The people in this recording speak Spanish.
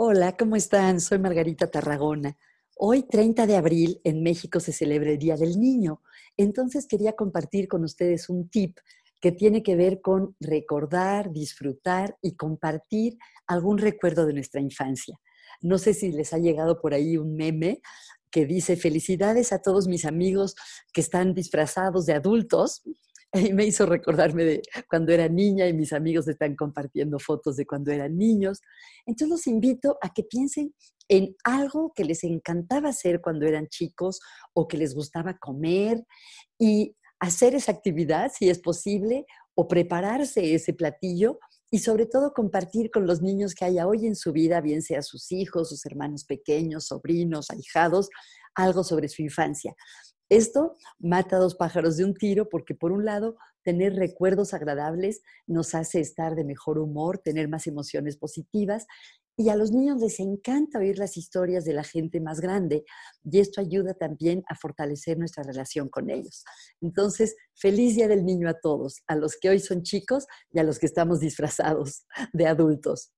Hola, ¿cómo están? Soy Margarita Tarragona. Hoy, 30 de abril, en México se celebra el Día del Niño. Entonces quería compartir con ustedes un tip que tiene que ver con recordar, disfrutar y compartir algún recuerdo de nuestra infancia. No sé si les ha llegado por ahí un meme que dice felicidades a todos mis amigos que están disfrazados de adultos me hizo recordarme de cuando era niña y mis amigos están compartiendo fotos de cuando eran niños. Entonces los invito a que piensen en algo que les encantaba hacer cuando eran chicos o que les gustaba comer y hacer esa actividad si es posible o prepararse ese platillo y sobre todo compartir con los niños que haya hoy en su vida, bien sea sus hijos, sus hermanos pequeños, sobrinos, ahijados, algo sobre su infancia. Esto mata a dos pájaros de un tiro porque por un lado, tener recuerdos agradables nos hace estar de mejor humor, tener más emociones positivas y a los niños les encanta oír las historias de la gente más grande y esto ayuda también a fortalecer nuestra relación con ellos. Entonces, feliz Día del Niño a todos, a los que hoy son chicos y a los que estamos disfrazados de adultos.